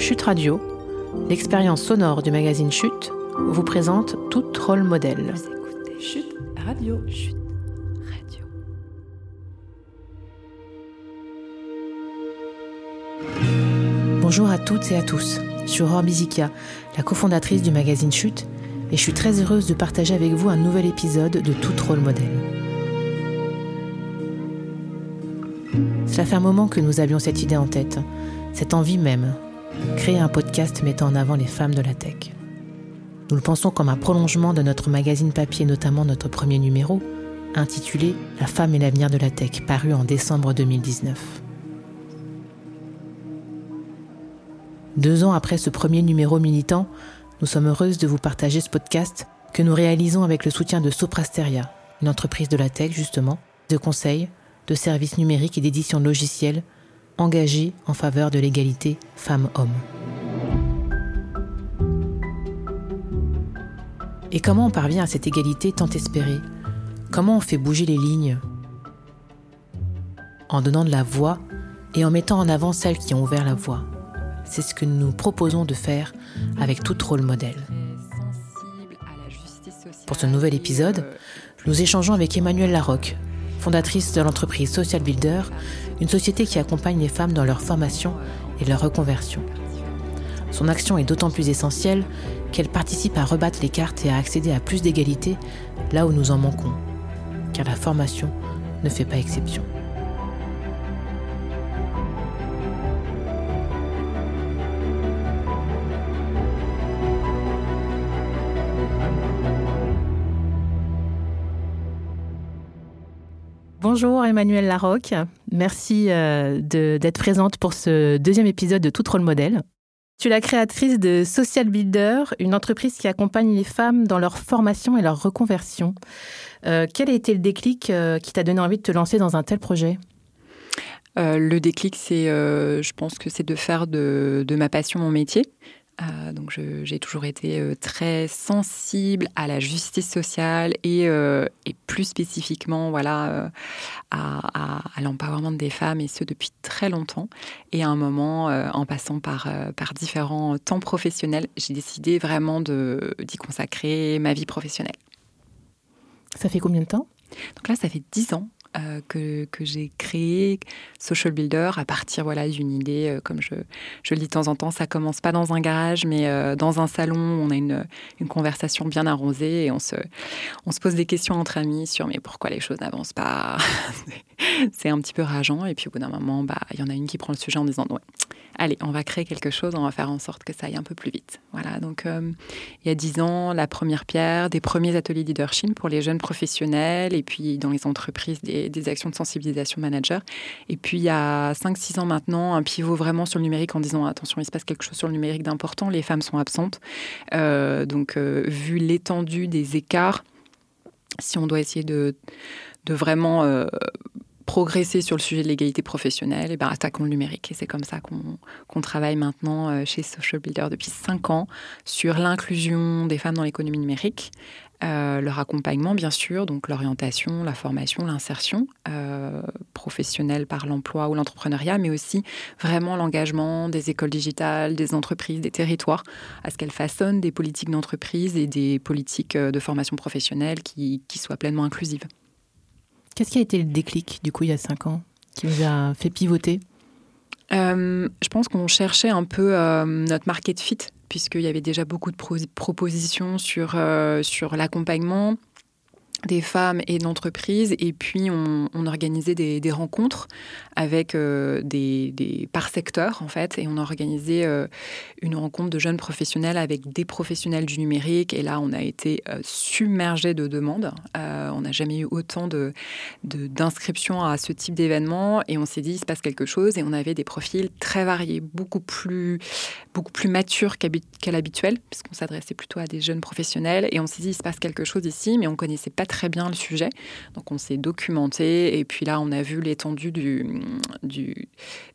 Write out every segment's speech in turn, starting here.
Chute Radio, l'expérience sonore du magazine Chute, vous présente tout rôle modèle. Chute Radio. Chute Radio. Bonjour à toutes et à tous. Je suis Aurore Bizikia, la cofondatrice du magazine Chute, et je suis très heureuse de partager avec vous un nouvel épisode de Tout rôle modèle. Cela fait un moment que nous avions cette idée en tête, cette envie même, créer un podcast mettant en avant les femmes de la tech. Nous le pensons comme un prolongement de notre magazine papier, notamment notre premier numéro, intitulé La femme et l'avenir de la tech, paru en décembre 2019. Deux ans après ce premier numéro militant, nous sommes heureuses de vous partager ce podcast que nous réalisons avec le soutien de Soprasteria, une entreprise de la tech justement, de conseil, de services numériques et d'édition logicielle engagée en faveur de l'égalité femmes-hommes. Et comment on parvient à cette égalité tant espérée? Comment on fait bouger les lignes? En donnant de la voix et en mettant en avant celles qui ont ouvert la voie. C'est ce que nous proposons de faire avec tout rôle modèle. Pour ce nouvel épisode, nous échangeons avec Emmanuelle Larocque, fondatrice de l'entreprise Social Builder, une société qui accompagne les femmes dans leur formation et leur reconversion. Son action est d'autant plus essentielle qu'elle participe à rebattre les cartes et à accéder à plus d'égalité là où nous en manquons, car la formation ne fait pas exception. Bonjour Emmanuel Larocque, merci euh, d'être présente pour ce deuxième épisode de Tout Rôle Modèle. Tu es la créatrice de Social Builder, une entreprise qui accompagne les femmes dans leur formation et leur reconversion. Euh, quel a été le déclic euh, qui t'a donné envie de te lancer dans un tel projet? Le déclic, c'est, je pense que c'est de faire de, de ma passion mon métier. Euh, donc j'ai toujours été euh, très sensible à la justice sociale et, euh, plus spécifiquement voilà à, l'empowerment des femmes et ce depuis très longtemps. Et à un moment, en passant par, par différents temps professionnels, j'ai décidé vraiment d'y consacrer ma vie professionnelle. Ça fait combien de temps? Donc là, ça fait dix ans euh, que, j'ai créé Social Builder à partir voilà, d'une idée, euh, comme je, je, le dis de temps en temps, ça commence pas dans un garage, mais euh, dans un salon, on a une, une, conversation bien arrosée et on se, on se pose des questions entre amis sur mais pourquoi les choses n'avancent pas? c'est un petit peu rageant et puis au bout d'un moment, bah, il y en a une qui prend le sujet en disant ouais, allez, on va créer quelque chose, on va faire en sorte que ça aille un peu plus vite. Voilà, donc euh, il y a dix ans, la première pierre, des premiers ateliers leadership pour les jeunes professionnels et puis dans les entreprises, des, actions de sensibilisation manager. Et puis il y a 5-6 ans maintenant, un pivot vraiment sur le numérique en disant attention, il se passe quelque chose sur le numérique d'important, les femmes sont absentes. Euh, donc euh, vu l'étendue des écarts, si on doit essayer de, de vraiment progresser sur le sujet de l'égalité professionnelle, et ben attaquons le numérique. Et c'est comme ça qu'on travaille maintenant euh, chez Social Builder depuis cinq ans sur l'inclusion des femmes dans l'économie numérique, euh, leur accompagnement bien sûr, donc l'orientation, la formation, l'insertion euh, professionnelle par l'emploi ou l'entrepreneuriat, mais aussi vraiment l'engagement des écoles digitales, des entreprises, des territoires, à ce qu'elles façonnent des politiques d'entreprise et des politiques de formation professionnelle qui, qui soient pleinement inclusives. Qu'est-ce qui a été le déclic, du coup, il y a cinq ans, qui vous a fait pivoter? Euh, Je pense qu'on cherchait un peu euh, notre market fit, puisqu'il y avait déjà beaucoup de propositions sur, euh, sur l'accompagnement, des femmes et d'entreprises. Et puis, on, organisait des, rencontres avec euh, des, par secteur, en fait. Et on a organisé euh, une rencontre de jeunes professionnels avec des professionnels du numérique. Et là, on a été euh, submergé de demandes. on n'a jamais eu autant de, d'inscriptions à ce type d'événement. Et on s'est dit, il se passe quelque chose. Et on avait des profils très variés, beaucoup plus, beaucoup plus matures qu'à, l'habituel, puisqu'on s'adressait plutôt à des jeunes professionnels. Et on s'est dit, il se passe quelque chose ici, mais on connaissait pas très bien le sujet. Donc on s'est documenté et puis là on a vu l'étendue du,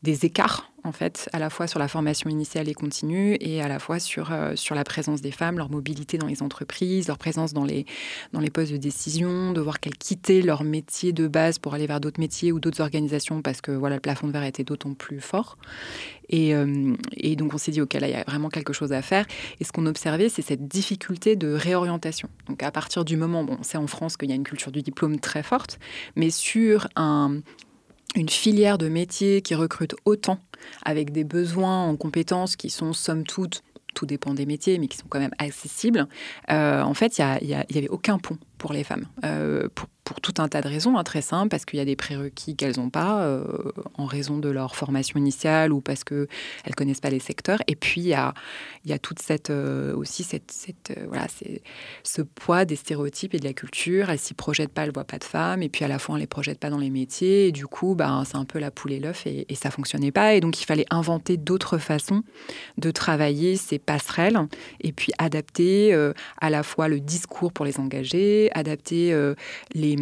des écarts en fait, à la fois sur la formation initiale et continue et à la fois sur, euh, sur la présence des femmes, leur mobilité dans les entreprises, leur présence dans les, dans les postes de décision, de voir qu'elles quittaient leur métier de base pour aller vers d'autres métiers ou d'autres organisations parce que voilà, le plafond de verre était d'autant plus fort. Et, euh, et, donc on s'est dit, OK, là, il y a vraiment quelque chose à faire. Et ce qu'on observait, c'est cette difficulté de réorientation. Donc à partir du moment, bon, c'est en France qu'il y a une culture du diplôme très forte, mais sur un, une filière de métiers qui recrute autant, avec des besoins en compétences qui sont somme toute, tout dépend des métiers, mais qui sont quand même accessibles, euh, en fait, il n'y avait aucun pont pour les femmes, euh, pour, pour, tout un tas de raisons, hein, très simple, parce qu'il y a des prérequis qu'elles n'ont pas euh, en raison de leur formation initiale ou parce qu'elles ne connaissent pas les secteurs. Et puis, il y a, il y a toute cette, euh, aussi cette, cette voilà, ce poids des stéréotypes et de la culture. Elles s'y projettent pas, elles ne voient pas de femmes, et puis à la fois, on ne les projette pas dans les métiers. Et du coup, ben, c'est un peu la poule et l'œuf, et, et ça fonctionnait pas. Et donc, il fallait inventer d'autres façons de travailler ces passerelles, et puis adapter à la fois le discours pour les engager, adapter euh, les,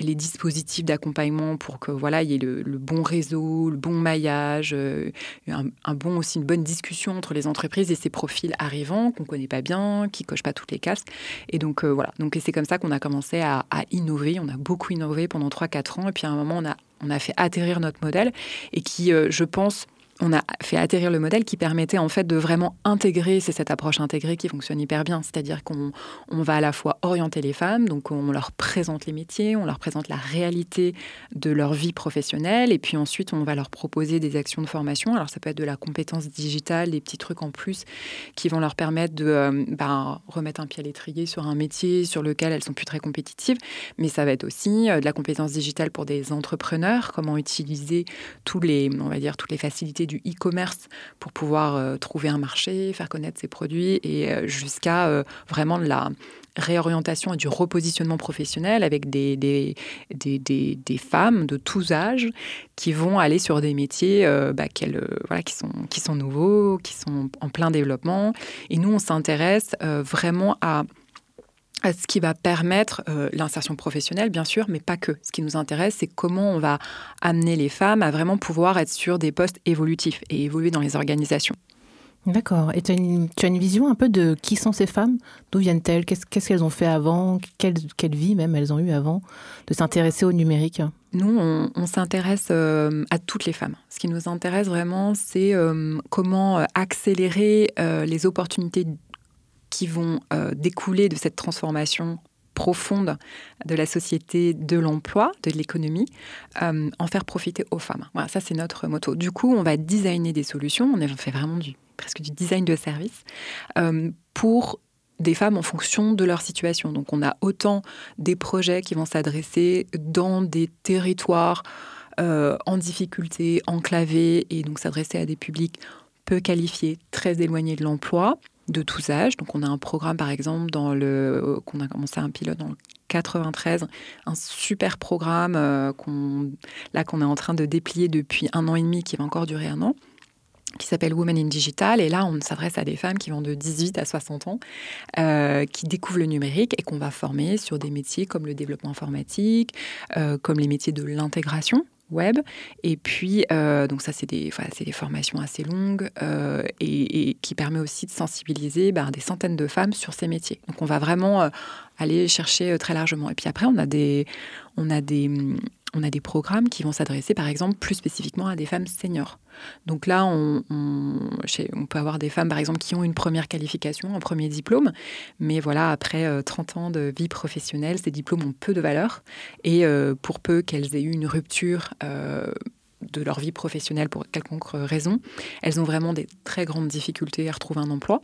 les, dispositifs d'accompagnement pour que voilà il y ait le, bon réseau, le bon maillage, euh, un, bon aussi une bonne discussion entre les entreprises et ces profils arrivants qu'on connaît pas bien, qui cochent pas toutes les cases. Et donc euh, voilà, donc c'est comme ça qu'on a commencé à, à, innover. On a beaucoup innové pendant 3-4 ans et puis à un moment on a on a fait atterrir notre modèle et qui, je pense, on a fait atterrir le modèle qui permettait en fait de vraiment intégrer, c'est cette approche intégrée qui fonctionne hyper bien, c'est-à-dire qu'on on va à la fois orienter les femmes, donc on leur présente les métiers, on leur présente la réalité de leur vie professionnelle, et puis ensuite on va leur proposer des actions de formation. Alors ça peut être de la compétence digitale, des petits trucs en plus qui vont leur permettre de euh, ben, remettre un pied à l'étrier sur un métier sur lequel elles sont plus très compétitives, mais ça va être aussi euh, de la compétence digitale pour des entrepreneurs, comment utiliser tous les, on va dire, toutes les facilités du e-commerce pour pouvoir euh, trouver un marché, faire connaître ses produits et euh, jusqu'à euh, vraiment de la réorientation et du repositionnement professionnel avec des, des, des, des, femmes de tous âges qui vont aller sur des métiers bah, qui, sont, qui sont nouveaux, qui sont en plein développement. Et nous, on s'intéresse vraiment à ce qui va permettre euh, l'insertion professionnelle, bien sûr, mais pas que. Ce qui nous intéresse, c'est comment on va amener les femmes à vraiment pouvoir être sur des postes évolutifs et évoluer dans les organisations. D'accord. Et tu as, une vision un peu de qui sont ces femmes? D'où viennent-elles? Qu'est-ce qu'elles ont fait avant? Quelle, vie même elles ont eu avant de s'intéresser au numérique? Nous, on, s'intéresse euh, à toutes les femmes. Ce qui nous intéresse vraiment, c'est euh, comment accélérer les opportunités qui vont euh, découler de cette transformation profonde de la société, de l'emploi, de l'économie, euh, en faire profiter aux femmes. Voilà, ça c'est notre motto. Du coup, on va designer des solutions, on fait vraiment du, presque du design de service, euh, pour des femmes en fonction de leur situation. Donc on a autant des projets qui vont s'adresser dans des territoires en difficulté, enclavés, et donc s'adresser à des publics peu qualifiés, très éloignés de l'emploi, de tous âges. Donc on a un programme par exemple dans le euh, qu'on a commencé un pilote dans le 93, un super programme euh, qu'on là qu'on est en train de déplier depuis un an et demi, qui va encore durer un an qui s'appelle Women in Digital. Et là, on s'adresse à des femmes qui vont de 18 à 60 ans, euh, qui découvrent le numérique et qu'on va former sur des métiers comme le développement informatique, comme les métiers de l'intégration web. Et puis, euh, donc ça, c'est des, des formations assez longues euh, et, qui permet aussi de sensibiliser ben, des centaines de femmes sur ces métiers. Donc on va vraiment euh, aller chercher très largement. Et puis après, on a des, on a des, on a des programmes qui vont s'adresser, par exemple, plus spécifiquement à des femmes seniors. Donc là, on, peut avoir des femmes, par exemple, qui ont une première qualification, un premier diplôme, mais voilà, après 30 euh, ans de vie professionnelle, ces diplômes ont peu de valeur. Et euh, pour peu qu'elles aient eu une rupture euh, de leur vie professionnelle pour quelconque raison, elles ont vraiment des très grandes difficultés à retrouver un emploi.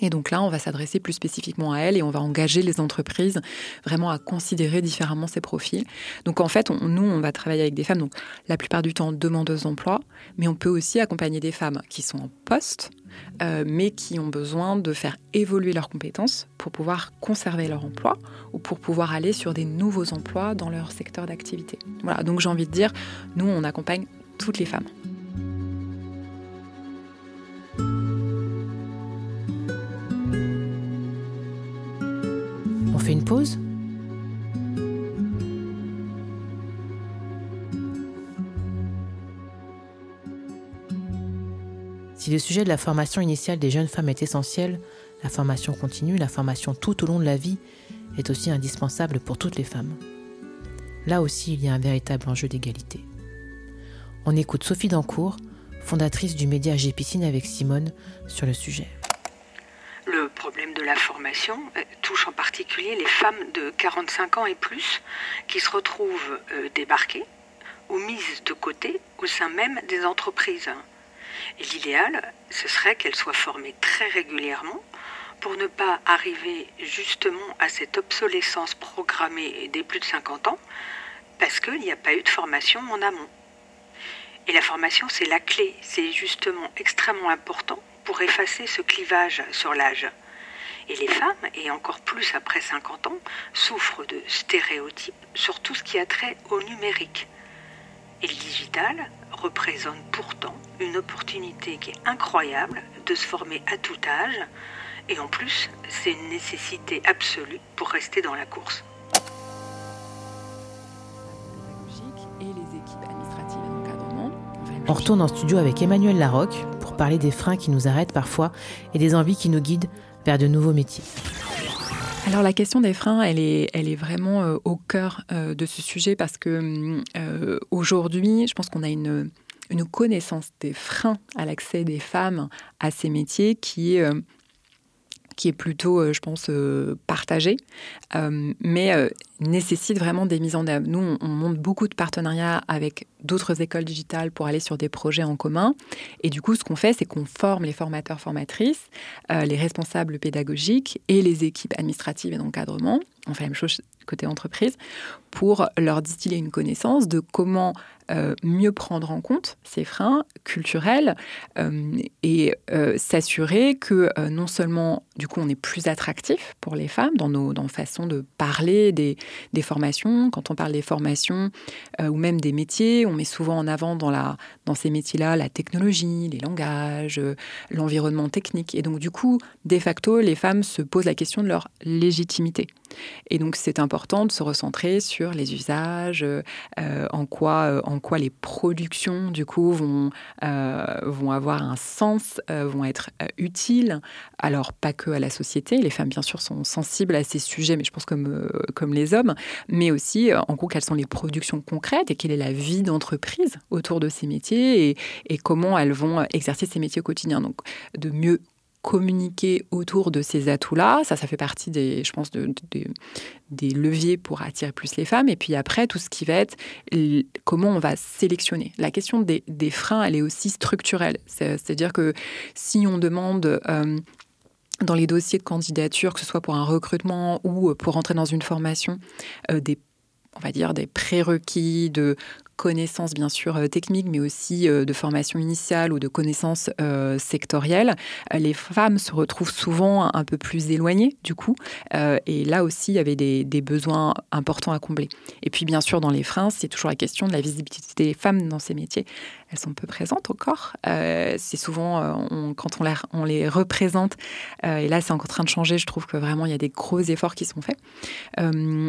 Et donc là, on va s'adresser plus spécifiquement à elles et on va engager les entreprises vraiment à considérer différemment ces profils. Donc en fait, nous, on va travailler avec des femmes, donc la plupart du temps demandeuses d'emploi, mais on peut aussi accompagner des femmes qui sont en poste, euh, mais qui ont besoin de faire évoluer leurs compétences pour pouvoir conserver leur emploi ou pour pouvoir aller sur des nouveaux emplois dans leur secteur d'activité. Voilà, donc j'ai envie de dire, nous, on accompagne toutes les femmes. Une pause Si le sujet de la formation initiale des jeunes femmes est essentiel, la formation continue, la formation tout au long de la vie est aussi indispensable pour toutes les femmes. Là aussi, il y a un véritable enjeu d'égalité. On écoute Sophie Dancourt, fondatrice du média Gépicine avec Simone, sur le sujet. La formation euh, touche en particulier les femmes de 45 ans et plus qui se retrouvent euh, débarquées ou mises de côté au sein même des entreprises. l'idéal, ce serait qu'elles soient formées très régulièrement pour ne pas arriver justement à cette obsolescence programmée des plus de 50 ans parce qu'il n'y a pas eu de formation en amont. Et la formation, c'est la clé, c'est justement extrêmement important pour effacer ce clivage sur l'âge. Et les femmes, et encore plus après 50 ans, souffrent de stéréotypes sur tout ce qui a trait au numérique. Et le digital représente pourtant une opportunité qui est incroyable de se former à tout âge, et en plus, c'est une nécessité absolue pour rester dans la course. On retourne en studio avec Emmanuel Larocque pour parler des freins qui nous arrêtent parfois et des envies qui nous guident de nouveaux métiers. Alors la question des freins, elle est, elle est vraiment euh, au cœur euh, de ce sujet parce que euh, aujourd'hui, je pense qu'on a une, une connaissance des freins à l'accès des femmes à ces métiers qui est qui est plutôt, euh, je pense, euh, partagé, euh, mais nécessite vraiment des mises en œuvre. Nous, on, monte beaucoup de partenariats avec d'autres écoles digitales pour aller sur des projets en commun. Et du coup, ce qu'on fait, c'est qu'on forme les formateurs, formatrices, les responsables pédagogiques et les équipes administratives et d'encadrement. On fait la même chose côté entreprise pour leur distiller une connaissance de comment euh, mieux prendre en compte ces freins culturels euh, et euh, s'assurer que non seulement du coup on est plus attractif pour les femmes dans nos dans façon de parler des, des, formations. Quand on parle des formations ou même des métiers on met souvent en avant dans la dans ces métiers là la technologie les langages l'environnement technique. Et donc du coup de facto les femmes se posent la question de leur légitimité et donc c'est important de se recentrer sur les usages en quoi en quoi les productions du coup vont, euh, avoir un sens, euh, vont être euh, utiles. Alors pas que à la société, les femmes bien sûr sont sensibles à ces sujets, mais je pense comme, comme les hommes, mais aussi en gros quelles sont les productions concrètes et quelle est la vie d'entreprise autour de ces métiers et, et comment elles vont exercer ces métiers au quotidien. Donc de mieux communiquer autour de ces atouts-là. Ça, ça fait partie des, je pense, de, des leviers pour attirer plus les femmes. Et puis après, tout ce qui va être comment on va sélectionner. La question des, freins, elle est aussi structurelle. C'est-à-dire que si on demande... Euh, dans les dossiers de candidature, que ce soit pour un recrutement ou pour rentrer dans une formation, euh, des on va dire des prérequis de connaissances bien sûr euh, techniques, mais aussi euh, de formation initiale ou de connaissances euh, sectorielles, les femmes se retrouvent souvent un peu plus éloignées du coup. et là aussi, il y avait des, besoins importants à combler. Et puis bien sûr, dans les freins, c'est toujours la question de la visibilité des femmes dans ces métiers. Elles sont peu présentes encore. c'est souvent quand on, on, les représente, et là c'est en train de changer, je trouve que vraiment il y a des gros efforts qui sont faits.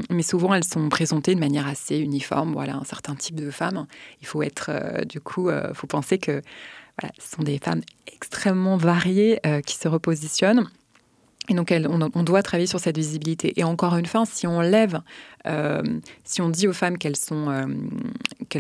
mais souvent elles sont présentées de manière assez uniforme, voilà, un certain type de femmes. Il faut être, euh, du coup, euh, faut penser que ce sont des femmes extrêmement variées euh, qui se repositionnent. Et donc, on, doit travailler sur cette visibilité. Et encore une fois, si on lève, si on dit aux femmes qu'elles sont,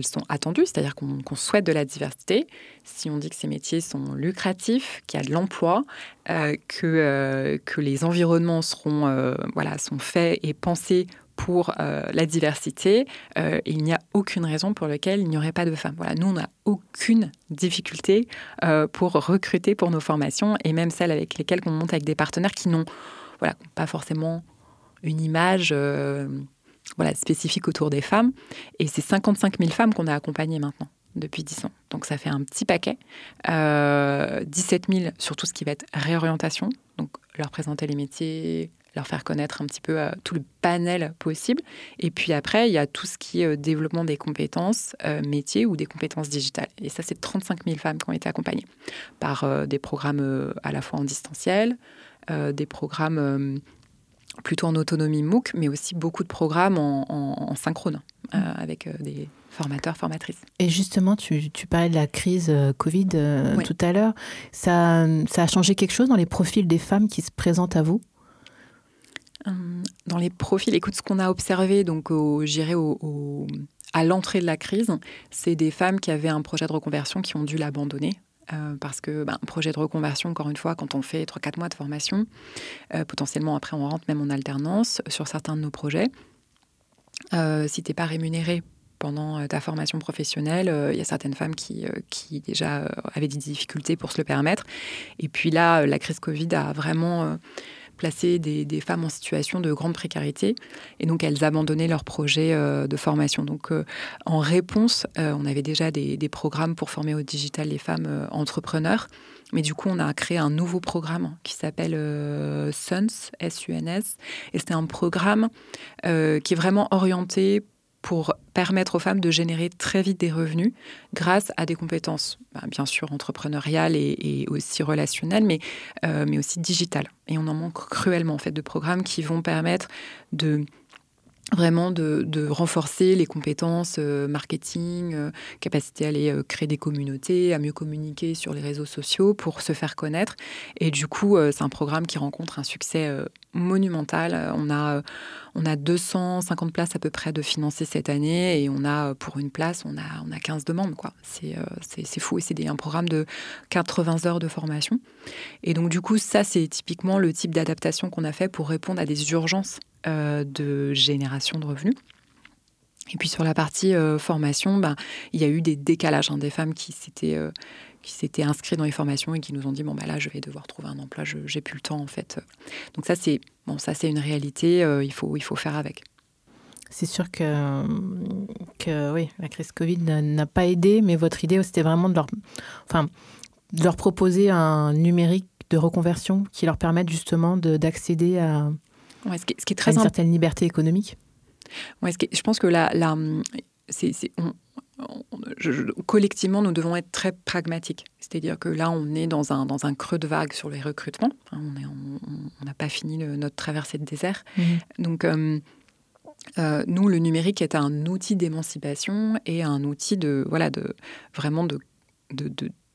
sont attendues, c'est-à-dire qu'on souhaite de la diversité, si on dit que ces métiers sont lucratifs, qu'il y a de l'emploi, que, que les environnements seront, voilà, sont faits et pensés pour euh, la diversité, euh, il n'y a aucune raison pour laquelle il n'y aurait pas de femmes. Voilà, nous, on n'a aucune difficulté euh, pour recruter pour nos formations et même celles avec lesquelles on monte avec des partenaires qui n'ont voilà, pas forcément une image voilà, spécifique autour des femmes. Et c'est 55 000 femmes qu'on a accompagnées maintenant depuis 10 ans. Donc ça fait un petit paquet. 17 000 sur tout ce qui va être réorientation, donc leur présenter les métiers, leur faire connaître un petit peu euh, tout le panel possible. Et puis après, il y a tout ce qui est euh, développement des compétences euh, métiers ou des compétences digitales. Et ça, c'est 35 000 femmes qui ont été accompagnées par des programmes à la fois en distanciel, des programmes plutôt en autonomie MOOC, mais aussi beaucoup de programmes en, synchrone mmh. avec des formateurs, formatrices. Et justement, tu, parlais de la crise Covid tout à l'heure. Ça, ça a changé quelque chose dans les profils des femmes qui se présentent à vous? Dans les profils, écoute, ce qu'on a observé, donc au à l'entrée de la crise, c'est des femmes qui avaient un projet de reconversion qui ont dû l'abandonner. Euh, parce que ben, projet de reconversion, encore une fois, quand on fait 3-4 mois de formation, euh, potentiellement après on rentre même en alternance sur certains de nos projets. Euh, si tu n'es pas rémunéré pendant ta formation professionnelle, il y a certaines femmes qui déjà avaient des difficultés pour se le permettre. Et puis là, la crise Covid a vraiment placer des, femmes en situation de grande précarité. Et donc, elles abandonnaient leur projet euh, de formation. Donc, euh, en réponse, euh, on avait déjà des, programmes pour former au digital les femmes entrepreneurs. Mais du coup, on a créé un nouveau programme qui s'appelle SUNS, S-U-N-S. Et c'était un programme qui est vraiment orienté pour permettre aux femmes de générer très vite des revenus grâce à des compétences, bah, bien sûr entrepreneuriales et, aussi relationnelles, mais, euh, mais aussi digitales. Et on en manque cruellement en fait de programmes qui vont permettre de vraiment de, renforcer les compétences euh, marketing, euh, capacité à aller euh, créer des communautés, à mieux communiquer sur les réseaux sociaux pour se faire connaître. Et du coup, c'est un programme qui rencontre un succès monumental. On a, on a 250 places à peu près de financer cette année et on a, pour une place, on a, on a 15 demandes. Quoi. C'est, fou et c'est un programme de 80 heures de formation. Et donc, du coup, ça, c'est typiquement le type d'adaptation qu'on a fait pour répondre à des urgences de génération de revenus. Et puis sur la partie euh, formation, ben, il y a eu des décalages hein, des femmes qui s'étaient euh, qui s'étaient inscrites dans les formations et qui nous ont dit bon ben là je vais devoir trouver un emploi, je j'ai plus le temps en fait. Donc ça c'est bon ça c'est une réalité, il faut il faut faire avec. C'est sûr que, que oui, la crise Covid n'a pas aidé, mais votre idée c'était vraiment de leur, enfin, de leur proposer un numérique de reconversion qui leur permette justement d'accéder à, ce, qui est, très une certaine liberté économique. Ouais, je pense que c'est, collectivement, nous devons être très pragmatiques. C'est-à-dire que là, on est dans un, dans un creux de vague sur les recrutements. on n'a pas fini notre traversée de désert. Mmh. Donc, euh, euh, nous, le numérique est un outil d'émancipation et un outil de, voilà, de vraiment de,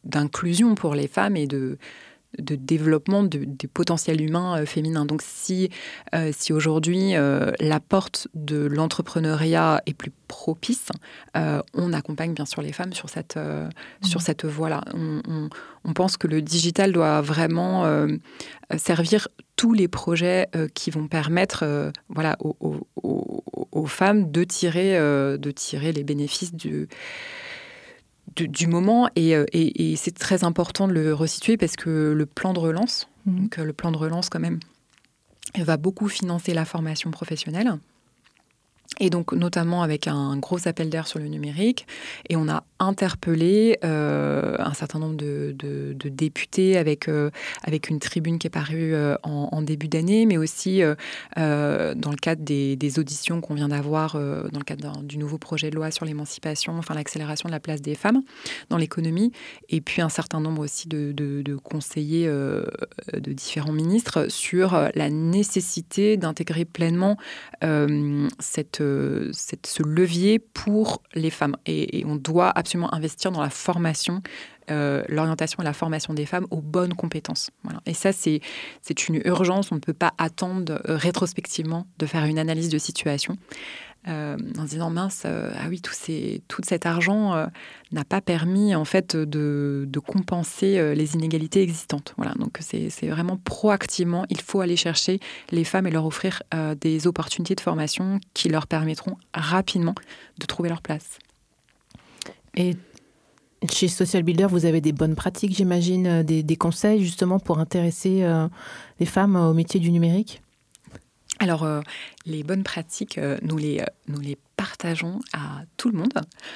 d'inclusion pour les femmes et de, de développement de, des potentiels humains euh, féminins. Donc si, euh, si aujourd'hui euh, la porte de l'entrepreneuriat est plus propice, on accompagne bien sûr les femmes sur cette, sur mmh. cette voie-là. On, on, pense que le digital doit vraiment servir tous les projets qui vont permettre voilà, aux, aux, aux, femmes de tirer, de tirer les bénéfices du du, moment euh, et, c'est très important de le resituer parce que le plan de relance, mmh. donc euh, le plan de relance quand même, va beaucoup financer la formation professionnelle et donc notamment avec un gros appel d'air sur le numérique. Et on a interpellé euh, un certain nombre de, députés avec, euh, avec une tribune qui est parue euh, en, début d'année, mais aussi dans le cadre des, auditions qu'on vient d'avoir, dans le cadre du nouveau projet de loi sur l'émancipation, enfin l'accélération de la place des femmes dans l'économie, et puis un certain nombre aussi de, conseillers de différents ministres sur la nécessité d'intégrer pleinement cette ce levier pour les femmes. Et, on doit absolument investir dans la formation, euh, l'orientation et la formation des femmes aux bonnes compétences. Et ça, c'est une urgence. On ne peut pas attendre euh, rétrospectivement de faire une analyse de situation. Euh, en se disant mince, euh, ah oui, tout, cet argent euh, n'a pas permis en fait de, compenser les inégalités existantes. Voilà, donc c'est vraiment proactivement, il faut aller chercher les femmes et leur offrir des opportunités de formation qui leur permettront rapidement de trouver leur place. Et chez Social Builder, vous avez des bonnes pratiques, j'imagine, des, conseils justement pour intéresser les femmes au métier du numérique? Alors, euh, les bonnes pratiques, euh, nous, les, euh, nous les partageons à tout le monde.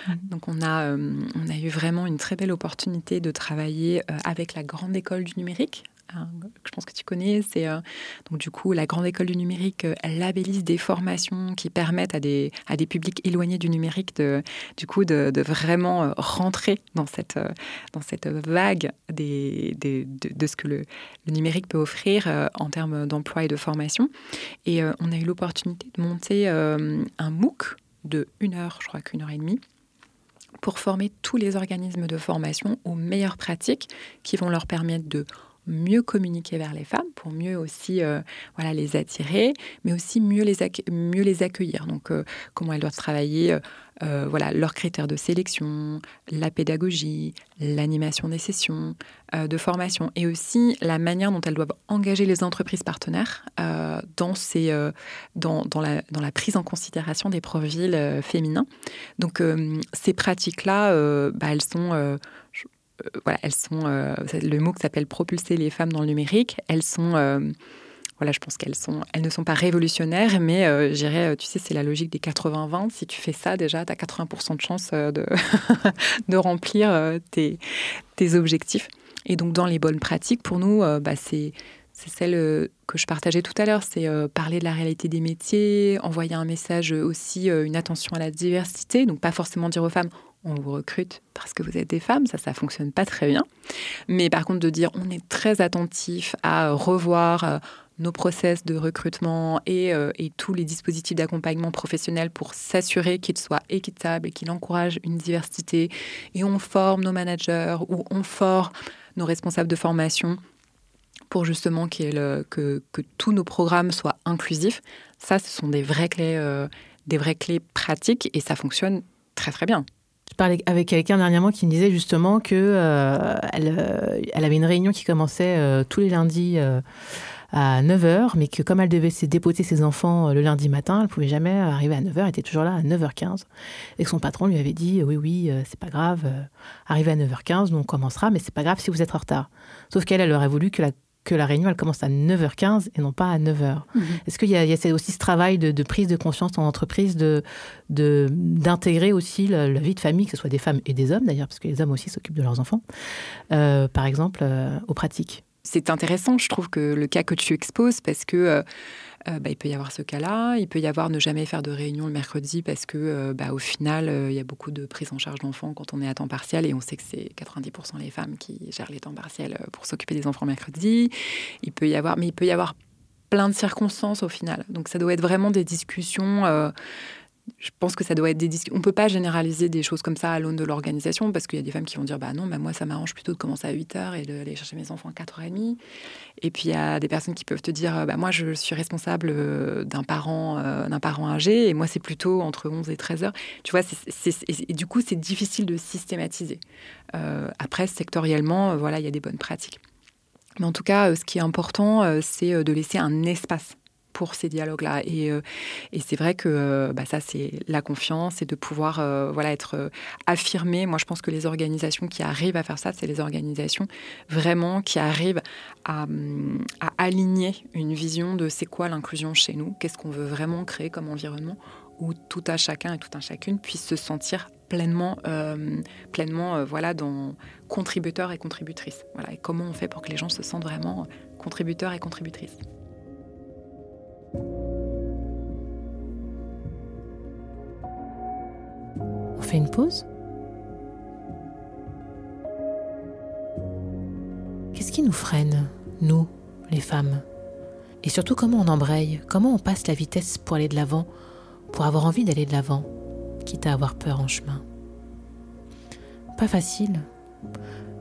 Mmh. Donc, on a, on a eu vraiment une très belle opportunité de travailler avec la Grande École du Numérique, je pense que tu connais. C'est donc du coup la grande école du numérique elle labellise des formations qui permettent à des à des publics éloignés du numérique de du coup de, vraiment rentrer dans cette dans cette vague de, ce que le, numérique peut offrir en termes d'emploi et de formation. Et on a eu l'opportunité de monter un MOOC de une heure, je crois qu'une heure et demie, pour former tous les organismes de formation aux meilleures pratiques qui vont leur permettre de mieux communiquer vers les femmes, pour mieux aussi euh, voilà, les attirer, mais aussi mieux les, mieux les accueillir. Donc, euh, comment elles doivent travailler euh, voilà, leurs critères de sélection, la pédagogie, l'animation des sessions de formation et aussi la manière dont elles doivent engager les entreprises partenaires dans, ces, dans, dans, la, dans, la, prise en considération des profils féminins. Donc ces pratiques-là, bah, elles sont... voilà, elles sont, le mot qui s'appelle propulser les femmes dans le numérique, elles sont voilà, je pense qu'elles sont, elles ne sont pas révolutionnaires, mais euh, euh, tu sais, c'est la logique des 80-20. Si tu fais ça, déjà, tu as 80% de chance euh, de, de remplir tes, tes, objectifs. Et donc, dans les bonnes pratiques, pour nous, bah, c'est c'est celle que je partageais tout à l'heure, c'est parler de la réalité des métiers, envoyer un message aussi, une attention à la diversité, donc pas forcément dire aux femmes on vous recrute parce que vous êtes des femmes, ça ça fonctionne pas très bien. Mais par contre de dire on est très attentif à revoir nos process de recrutement euh, et, tous les dispositifs d'accompagnement professionnel pour s'assurer qu'ils soient équitables et qu'ils encouragent une diversité. Et on forme nos managers ou on forme nos responsables de formation pour justement que, que, tous nos programmes soient inclusifs. Ça, ce sont des vraies clés, euh, des vraies clés pratiques et ça fonctionne très très bien. Je parlais avec quelqu'un dernièrement qui me disait justement que euh, elle, elle, avait une réunion qui commençait tous les lundis à 9h, mais que comme elle devait se déposer ses enfants euh, le lundi matin, elle pouvait jamais arriver à 9h, elle était toujours là à 9h15. Et que son patron lui avait dit Oui, oui, euh, c'est pas grave, euh, arrivez à 9h15, nous on commencera, mais c'est pas grave si vous êtes en retard. Sauf qu'elle, elle aurait voulu que la que la réunion elle commence à 9h15 et non pas à 9h. Mhm. Est-ce qu'il y, a aussi ce travail de, prise de conscience en entreprise, de d'intégrer aussi la, vie de famille, que ce soit des femmes et des hommes d'ailleurs, parce que les hommes aussi s'occupent de leurs enfants, par exemple, aux pratiques? C'est intéressant, je trouve, que le cas que tu exposes, parce que euh, euh, bah, il peut y avoir ce cas-là, il peut y avoir ne jamais faire de réunion le mercredi, parce que euh, bah, au final, il y a beaucoup de prise en charge d'enfants quand on est à temps partiel, et on sait que c'est 90% les femmes qui gèrent les temps partiels pour s'occuper des enfants mercredi. Il peut y avoir, mais il peut y avoir plein de circonstances au final. Donc ça doit être vraiment des discussions je pense que ça doit être des discussions. On ne peut pas généraliser des choses comme ça à l'aune de l'organisation parce qu'il y a des femmes qui vont dire bah non, bah moi ça m'arrange plutôt de commencer à 8h et d'aller chercher mes enfants à 4h30. Et puis il y a des personnes qui peuvent te dire bah moi je suis responsable euh, d'un parent, euh, parent âgé et moi c'est plutôt entre 11 et 13h. Tu vois, et du coup c'est difficile de systématiser. Euh, après, sectoriellement, voilà, il y a des bonnes pratiques. Mais en tout cas, ce qui est important, c'est de laisser un espace pour ces dialogues-là. Et, euh, c'est vrai que euh, bah, ça, c'est la confiance et de pouvoir euh, voilà, être affirmé. Moi, je pense que les organisations qui arrivent à faire ça, c'est les organisations vraiment qui arrivent à, hum, aligner une vision de c'est quoi l'inclusion chez nous, qu'est-ce qu'on veut vraiment créer comme environnement où tout à chacun et tout un chacune puisse se sentir pleinement, pleinement voilà, dans contributeur et contributrice. Voilà, et comment on fait pour que les gens se sentent vraiment contributeurs et contributrices. On fait une pause. Qu'est-ce qui nous freine, nous, les femmes? Et surtout comment on embraye, comment on passe la vitesse pour aller de l'avant, pour avoir envie d'aller de l'avant, quitte à avoir peur en chemin? Pas facile.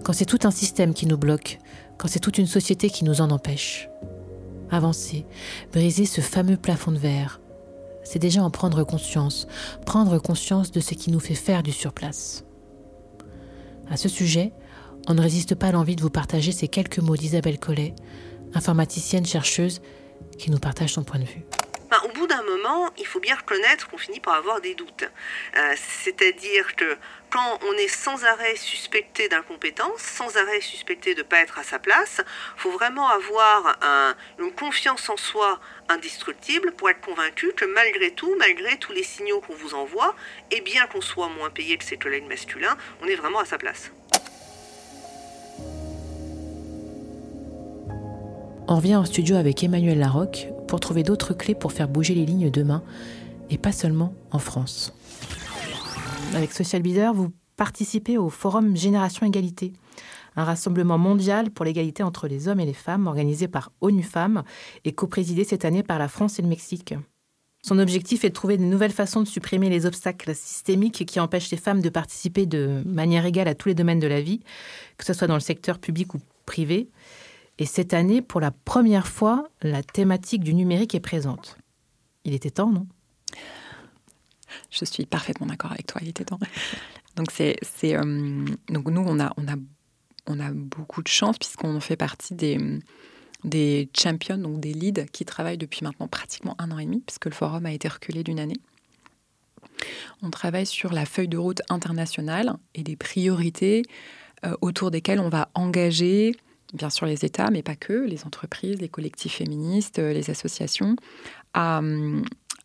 Quand c'est tout un système qui nous bloque, quand c'est toute une société qui nous en empêche avancer, briser ce fameux plafond de verre. C'est déjà en prendre conscience, prendre conscience de ce qui nous fait faire du surplace. À ce sujet, on ne résiste pas à l'envie de vous partager ces quelques mots d'Isabelle Collet, informaticienne chercheuse, qui nous partage son point de vue moment, il faut bien reconnaître qu'on finit par avoir des doutes. Euh, c'est-à-dire que quand on est sans arrêt suspecté d'incompétence, sans arrêt suspecté de ne pas être à sa place, faut vraiment avoir une confiance en soi indestructible pour être convaincu que malgré tout, malgré tous les signaux qu'on vous envoie, et bien qu'on soit moins payé que ses collègues masculins, on est vraiment à sa place. On revient en studio avec Emmanuel Larocque pour trouver d'autres clés pour faire bouger les lignes demain, et pas seulement en France. Avec Social vous participez au Forum Génération Égalité, un rassemblement mondial pour l'égalité entre les hommes et les femmes organisé par ONU Femmes et co-présidé cette année par la France et le Mexique. Son objectif est de trouver de nouvelles façons de supprimer les obstacles systémiques qui empêchent les femmes de participer de manière égale à tous les domaines de la vie, que ce soit dans le secteur public ou privé. Et cette année, pour la première fois, la thématique du numérique est présente. Il était temps, non? Je suis parfaitement d'accord avec toi, il était temps. Donc, euh, nous, on a, beaucoup de chance puisqu'on fait partie des des champions, donc des leads qui travaillent depuis maintenant pratiquement un an et demi, puisque le forum a été reculé d'une année. On travaille sur la feuille de route internationale et des priorités euh, autour desquelles on va engager, bien sûr les États, mais pas que, les entreprises, les collectifs féministes, euh, les associations, à,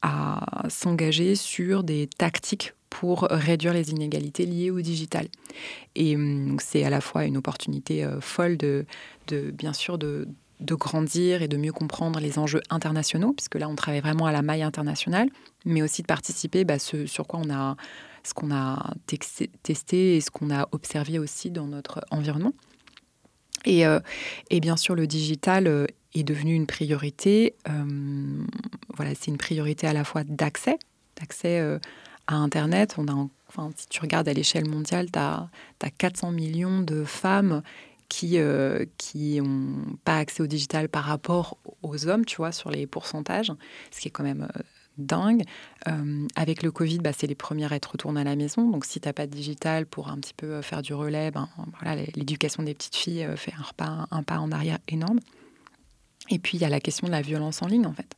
à s'engager sur des tactiques pour réduire les inégalités liées au digital. Et hum, c'est à la fois une opportunité euh, folle de, de, bien sûr, de, de grandir et de mieux comprendre les enjeux internationaux, puisque là, on travaille vraiment à la maille internationale, mais aussi de participer bah, ce, sur quoi on a, ce qu'on a testé et ce qu'on a observé aussi dans notre environnement. Et, euh, et bien sûr, le digital euh, est devenu une priorité. Euh, voilà, c'est une priorité à la fois d'accès, d'accès à Internet. Enfin, si tu regardes à l'échelle mondiale, tu as, as, 400 millions de femmes qui euh, qui pas accès au digital par rapport aux hommes, tu vois, sur les pourcentages, ce qui est quand même dingue. Euh, avec le Covid, bah, c'est les premières à être retournées à la maison. Donc, si tu n'as pas de digital pour un petit peu faire du relais, ben, voilà, l'éducation des petites filles fait un pas, un pas en arrière énorme. Et puis, il y a la question de la violence en ligne, en fait.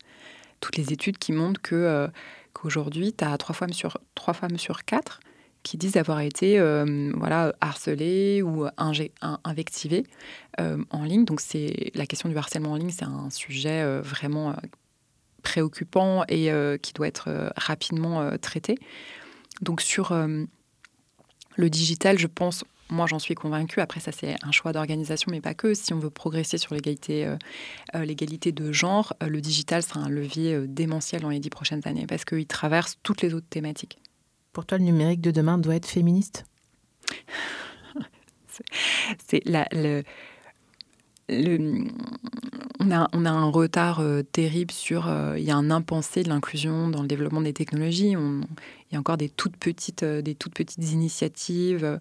Toutes les études qui montrent que qu'aujourd'hui, tu as trois femmes sur, trois femmes sur quatre qui disent avoir été euh, voilà, harcelés ou invectivés euh, en ligne. Donc c'est la question du harcèlement en ligne, c'est un sujet euh, vraiment préoccupant et qui doit être rapidement traité. Donc sur le digital, je pense, moi j'en suis convaincue, après ça c'est un choix d'organisation, mais pas que, si on veut progresser sur l'égalité, l'égalité de genre, le digital sera un levier démentiel dans les dix prochaines années, parce qu'il traverse toutes les autres thématiques. Pour toi, le numérique de demain doit être féministe? C'est le, on, a, on, a, un retard euh, terrible sur. Euh, il y a un impensé de l'inclusion dans le développement des technologies. Il y a encore des toutes petites, euh, des toutes petites initiatives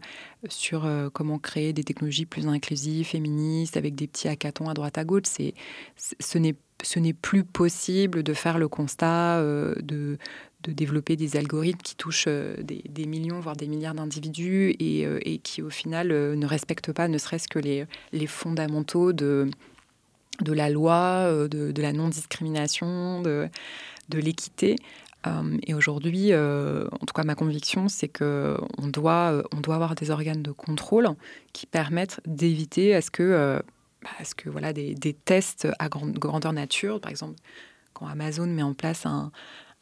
sur comment créer des technologies plus inclusives, féministes, avec des petits hackathons à droite à gauche. C'est, ce n'est ce n'est plus possible de faire le constat de, de développer des algorithmes qui touchent euh, des, millions, voire des milliards d'individus et, euh, qui, au final, euh, ne respectent pas ne serait-ce que les, fondamentaux de, de la loi, de, la non-discrimination, de, de l'équité. et aujourd'hui, en tout cas, ma conviction, c'est doit, on doit avoir des organes de contrôle qui permettent d'éviter à ce que, bah, ce que voilà, des, des tests à grande, grandeur nature, par exemple, quand Amazon met en place un,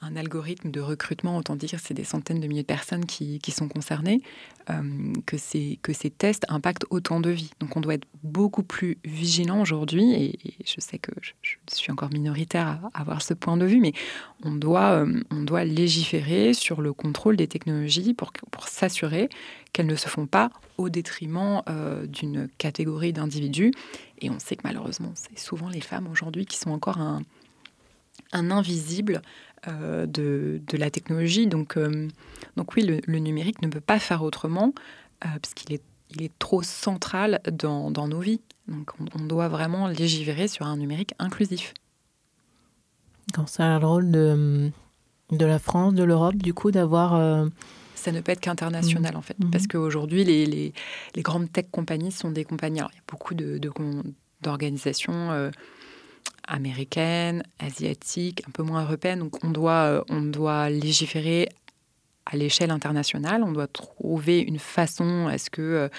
un algorithme de recrutement, autant dire c'est des centaines de milliers de personnes qui, sont concernées, euh, que, ces, que tests impactent autant de vies. Donc on doit être beaucoup plus vigilant aujourd'hui, et, je sais que je, suis encore minoritaire à, avoir ce point de vue, mais on doit, euh, légiférer sur le contrôle des technologies pour, s'assurer qu'elles ne se font pas au détriment euh, d'une catégorie d'individus. Et on sait que malheureusement, c'est souvent les femmes aujourd'hui qui sont encore un invisible euh, de, de, la technologie. Donc, euh, donc oui, le, numérique ne peut pas faire autrement, euh, parce qu'il est, il est trop central dans, dans nos vies. Donc on, doit vraiment légiférer sur un numérique inclusif. Quand ça a le rôle de, de la France, de l'Europe, du coup, d'avoir... Ça ne peut être qu'international, en fait. Mhm. Parce qu'aujourd'hui, les, les, les, grandes tech compagnies sont des compagnies... Alors, il y a beaucoup d'organisations... De, américaine, asiatique, un peu moins européenne. Donc on doit, euh, on doit légiférer à l'échelle internationale. On doit trouver une façon à ce que euh,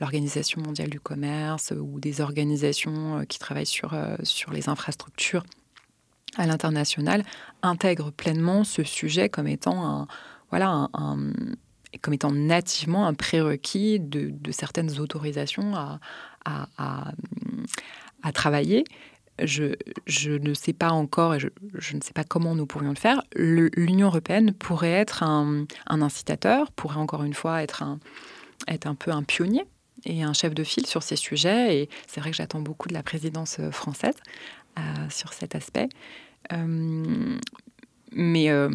l'Organisation mondiale du commerce ou des organisations euh, qui travaillent sur, sur les infrastructures à l'international intègrent pleinement ce sujet comme étant un, voilà, un, comme étant nativement un prérequis de, certaines autorisations à, à travailler je, ne sais pas encore et je, ne sais pas comment nous pourrions le faire. L'Union européenne pourrait être un, un, incitateur, pourrait encore une fois être un, être un peu un pionnier et un chef de file sur ces sujets. Et c'est vrai que j'attends beaucoup de la présidence française euh, sur cet aspect. Euh, mais euh,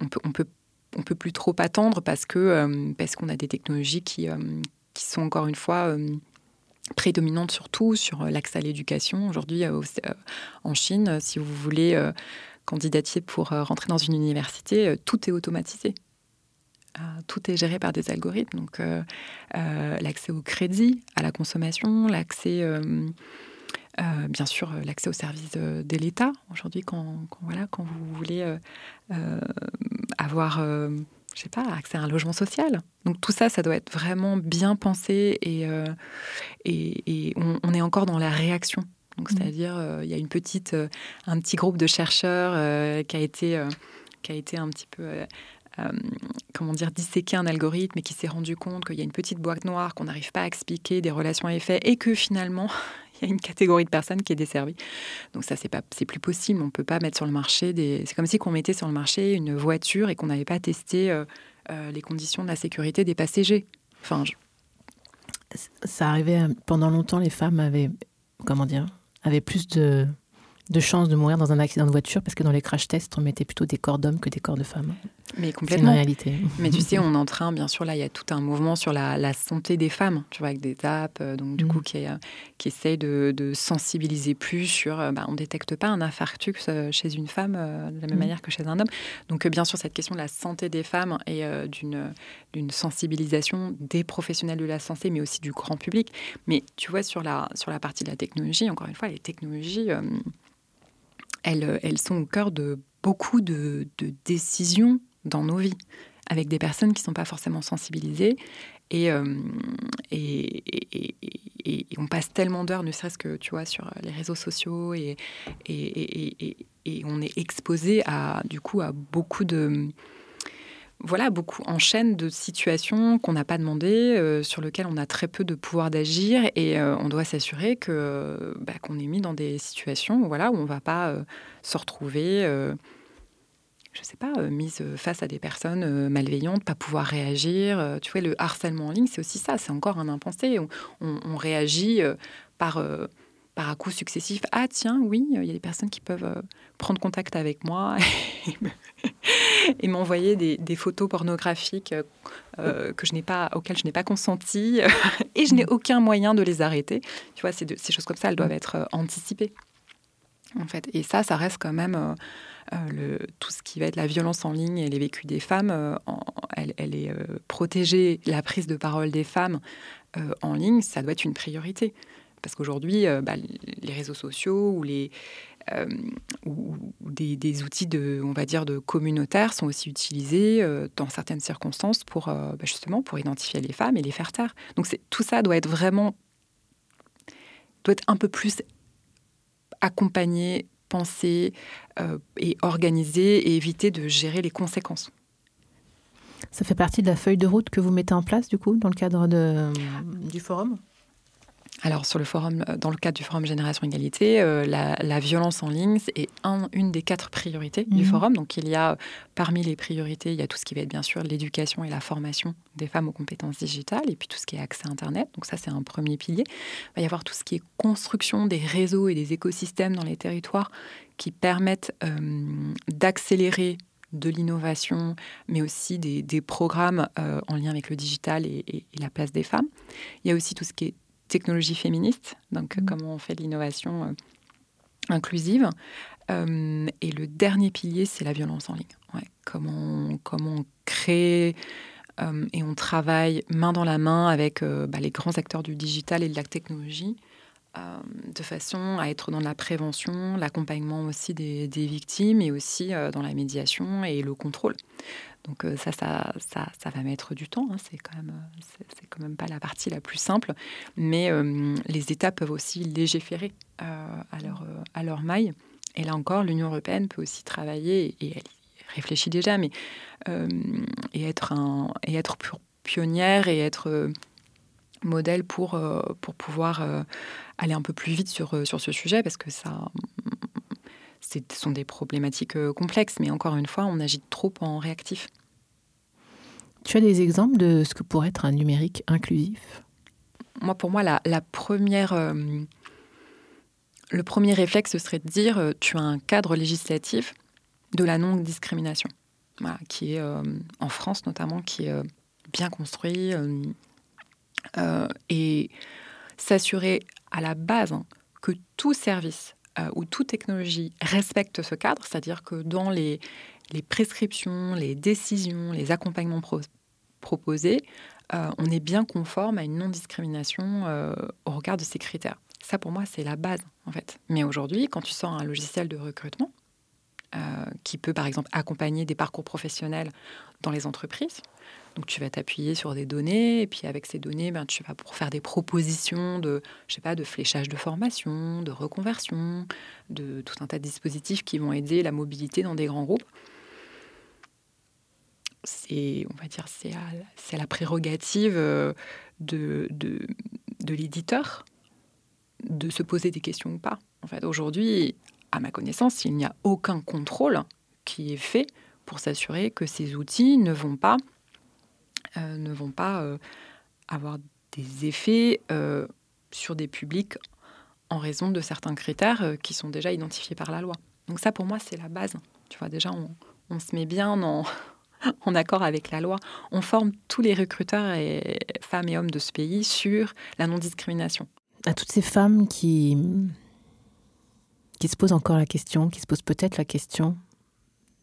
on peut, on peut on peut plus trop attendre parce que parce qu'on a des technologies qui, qui sont encore une fois prédominantes surtout sur l'accès à l'éducation. Aujourd'hui, en Chine, si vous voulez candidater pour rentrer dans une université, tout est automatisé. Tout est géré par des algorithmes. Donc, l'accès au crédit, à la consommation, l'accès euh, bien sûr, euh, l'accès aux services de, l'État. Aujourd'hui, quand, voilà, quand vous voulez euh, avoir je sais pas, accès à un logement social. Donc tout ça, ça doit être vraiment bien pensé et, et, on, est encore dans la réaction. Donc mmh. c'est-à-dire, il y a une petite, un petit groupe de chercheurs qui a été, qui a été un petit peu comment dire, disséquer un algorithme et qui s'est rendu compte qu'il y a une petite boîte noire qu'on n'arrive pas à expliquer des relations à effet et que finalement, il y a une catégorie de personnes qui est desservie. Donc ça, c'est pas, c'est plus possible. On peut pas mettre sur le marché des. C'est comme si on mettait sur le marché une voiture et qu'on n'avait pas testé euh, euh, les conditions de la sécurité des passagers. Enfin, ça arrivait euh, pendant longtemps. Les femmes avaient, comment dire, avaient plus de de chances de mourir dans un accident de voiture parce que dans les crash tests, on mettait plutôt des corps d'hommes que des corps de femmes. Mais complètement. C'est une réalité. Mais tu sais, on est en train, bien sûr, là, il y a tout un mouvement sur la, santé des femmes, tu vois, avec des apps, euh, donc du mm. coup, qui, euh, qui essayent de, sensibiliser plus sur, euh, bah, on ne détecte pas un infarctus chez une femme de la même mm. manière que chez un homme. Donc, bien sûr, cette question de la santé des femmes et d'une d'une sensibilisation des professionnels de la santé, mais aussi du grand public. Mais tu vois, sur la, sur la partie de la technologie, encore une fois, les technologies elles, elles sont au cœur de beaucoup de, décisions dans nos vies, avec des personnes qui ne sont pas forcément sensibilisées. Euh, et, et, et, on passe tellement d'heures, ne serait-ce que tu vois, sur les réseaux sociaux, et, on est exposé à, du coup, à beaucoup de, voilà, beaucoup enchaînent de situations qu'on n'a pas demandées, euh, sur lesquelles on a très peu de pouvoir d'agir, et euh, on doit s'assurer que bah, qu'on est mis dans des situations, voilà, où on ne va pas euh, se retrouver, je sais pas, mise face à des personnes malveillantes, pas pouvoir réagir. tu vois, le harcèlement en ligne, c'est aussi ça, c'est encore un impensé. on réagit par par à coups successifs, ah tiens, oui, il y a des personnes qui peuvent euh, prendre contact avec moi et m'envoyer des, photos pornographiques euh, que je n'ai pas, auxquelles je n'ai pas consenti et je n'ai aucun moyen de les arrêter. Tu vois, ces, choses comme ça, elles doivent être euh, anticipées. En fait. Et ça, ça reste quand même le, tout ce qui va être la violence en ligne et les vécus des femmes. elle, elle, est protégée, la prise de parole des femmes en ligne, ça doit être une priorité. Parce qu'aujourd'hui, euh, bah, les réseaux sociaux ou, les, euh, ou des, outils de, on va dire, de communautaires sont aussi utilisés euh, dans certaines circonstances pour bah, justement pour identifier les femmes et les faire taire. Donc tout ça doit être vraiment doit être un peu plus accompagné, pensé et organisé et éviter de gérer les conséquences. Ça fait partie de la feuille de route que vous mettez en place, du coup, dans le cadre de, du forum? Alors sur le forum, euh, dans le cadre du forum Génération Égalité, euh, la, violence en ligne est une des quatre priorités du mhm. forum. Donc il y a parmi les priorités, il y a tout ce qui va être bien sûr l'éducation et la formation des femmes aux compétences digitales, et puis tout ce qui est accès à Internet. Donc ça c'est un premier pilier. Il va y avoir tout ce qui est construction des réseaux et des écosystèmes dans les territoires qui permettent euh, d'accélérer de l'innovation, mais aussi des, programmes en lien avec le digital et, et, la place des femmes. Il y a aussi tout ce qui est technologie féministe, donc mmh. comment on fait l'innovation euh, inclusive. Euh, et le dernier pilier, c'est la violence en ligne. Comment, comment on crée euh, et on travaille main dans la main avec bah, les grands acteurs du digital et de la technologie de façon à être dans la prévention, l'accompagnement aussi des, des, victimes et aussi dans la médiation et le contrôle. Donc euh, ça, ça, ça, va mettre du temps. Hein. C'est quand même, c'est quand même pas la partie la plus simple, mais euh, les États peuvent aussi légiférer euh, à leur à leur maille. Et là encore, l'Union européenne peut aussi travailler et elle réfléchit déjà, mais et être un et être pionnière et être modèle pour, pour pouvoir aller un peu plus vite sur, sur ce sujet parce que ça, ce sont des problématiques complexes, mais encore une fois, on agit trop en réactif. Tu as des exemples de ce que pourrait être un numérique inclusif? Moi, pour moi, la, première, le premier réflexe, ce serait de dire tu as un cadre législatif de la non-discrimination, qui est euh, en France notamment, qui est euh, bien construit euh, et s'assurer à la base hein, que tout service ou toute technologie respecte ce cadre, c'est-à-dire que dans les, les, prescriptions, les décisions, les accompagnements proposés, on est bien conforme à une non-discrimination au regard de ces critères. Ça, pour moi, c'est la base, en fait. Mais aujourd'hui, quand tu sors un logiciel de recrutement, euh, qui peut par exemple accompagner des parcours professionnels dans les entreprises. Donc tu vas t'appuyer sur des données et puis avec ces données, ben, tu vas pour faire des propositions de, je sais pas, de fléchage de formation, de reconversion, de tout un tas de dispositifs qui vont aider la mobilité dans des grands groupes. C'est, on va dire, c'est la prérogative euh, de, de, de l'éditeur de se poser des questions ou pas. En fait, aujourd'hui, à ma connaissance, il n'y a aucun contrôle qui est fait pour s'assurer que ces outils ne vont pas, euh, ne vont pas euh, avoir des effets sur des publics en raison de certains critères qui sont déjà identifiés par la loi. Donc ça, pour moi, c'est la base. Tu vois, déjà, on, se met bien en, en accord avec la loi. On forme tous les recruteurs et femmes et hommes de ce pays sur la non-discrimination. À toutes ces femmes qui qui se posent encore la question, qui se posent peut-être la question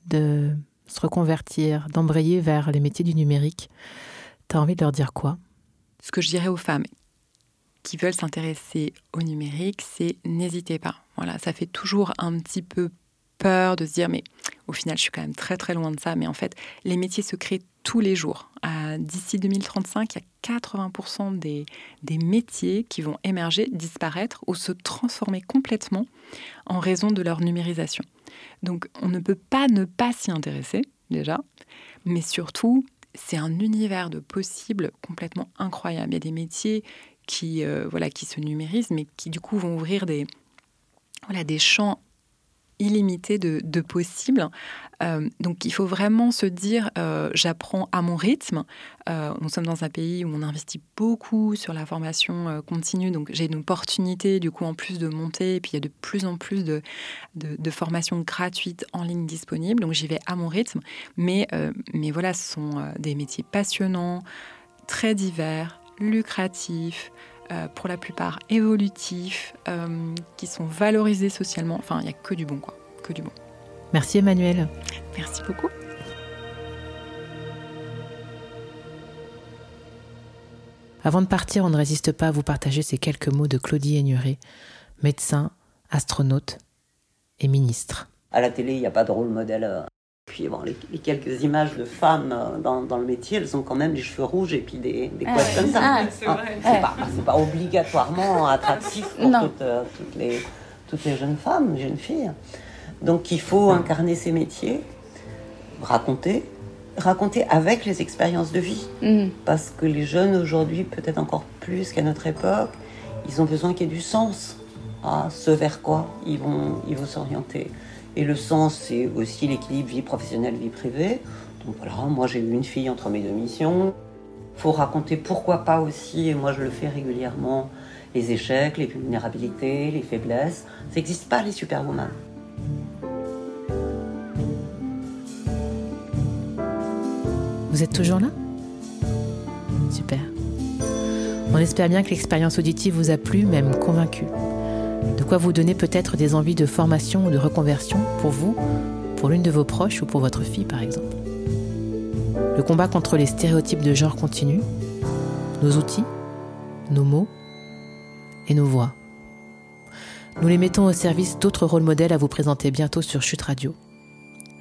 de se reconvertir, d'embrayer vers les métiers du numérique, tu as envie de leur dire quoi? Ce que je dirais aux femmes qui veulent s'intéresser au numérique, c'est n'hésitez pas. Voilà, ça fait toujours un petit peu peur de se dire mais au final je suis quand même très très loin de ça mais en fait les métiers se créent tous les jours. D'ici 2035, il y a 80% des, des métiers qui vont émerger, disparaître ou se transformer complètement en raison de leur numérisation. Donc on ne peut pas ne pas s'y intéresser déjà, mais surtout c'est un univers de possibles complètement incroyable. Il y a des métiers qui, euh, voilà, qui se numérisent, mais qui du coup vont ouvrir des, voilà, des champs illimité de, de possibles. Euh, donc il faut vraiment se dire, euh, j'apprends à mon rythme. Euh, nous sommes dans un pays où on investit beaucoup sur la formation continue, donc j'ai une opportunité du coup en plus de monter, et puis il y a de plus en plus de, de, de formations gratuites en ligne disponibles, donc j'y vais à mon rythme. Mais, mais voilà, ce sont des métiers passionnants, très divers, lucratifs. Euh, pour la plupart évolutifs, euh, qui sont valorisés socialement. Enfin, il n'y a que du bon, quoi. Que du bon. Merci Emmanuel. Merci beaucoup. Avant de partir, on ne résiste pas à vous partager ces quelques mots de Claudie Aigneret, médecin, astronaute et ministre. À la télé, il n'y a pas de rôle modèle euh, puis bon, les, quelques images de femmes euh, dans, dans, le métier, elles ont quand même les cheveux rouges et puis des, des ah, comme ça. Ah, c'est pas, pas, obligatoirement attractif pour toutes, euh, toutes, les, toutes les jeunes femmes, jeunes filles. Donc il faut incarner ces métiers, raconter, raconter avec les expériences de vie. Mm. Parce que les jeunes aujourd'hui, peut-être encore plus qu'à notre époque, ils ont besoin qu'il y ait du sens à ce vers quoi ils vont ils vont s'orienter. Et le sens, c'est aussi l'équilibre vie professionnelle, vie privée. Donc voilà, moi j'ai eu une fille entre mes deux missions. faut raconter pourquoi pas aussi, et moi je le fais régulièrement, les échecs, les vulnérabilités, les faiblesses. Ça n'existe pas les superwomen. Vous êtes toujours là? Super. On espère bien que l'expérience auditive vous a plu, même convaincu. De quoi vous donner peut-être des envies de formation ou de reconversion pour vous, pour l'une de vos proches ou pour votre fille par exemple. Le combat contre les stéréotypes de genre continue, nos outils, nos mots et nos voix. Nous les mettons au service d'autres rôles modèles à vous présenter bientôt sur Chute Radio.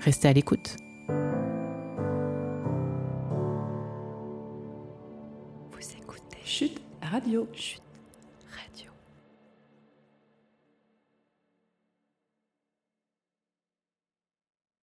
Restez à l'écoute. Vous écoutez Chute Radio. Chute.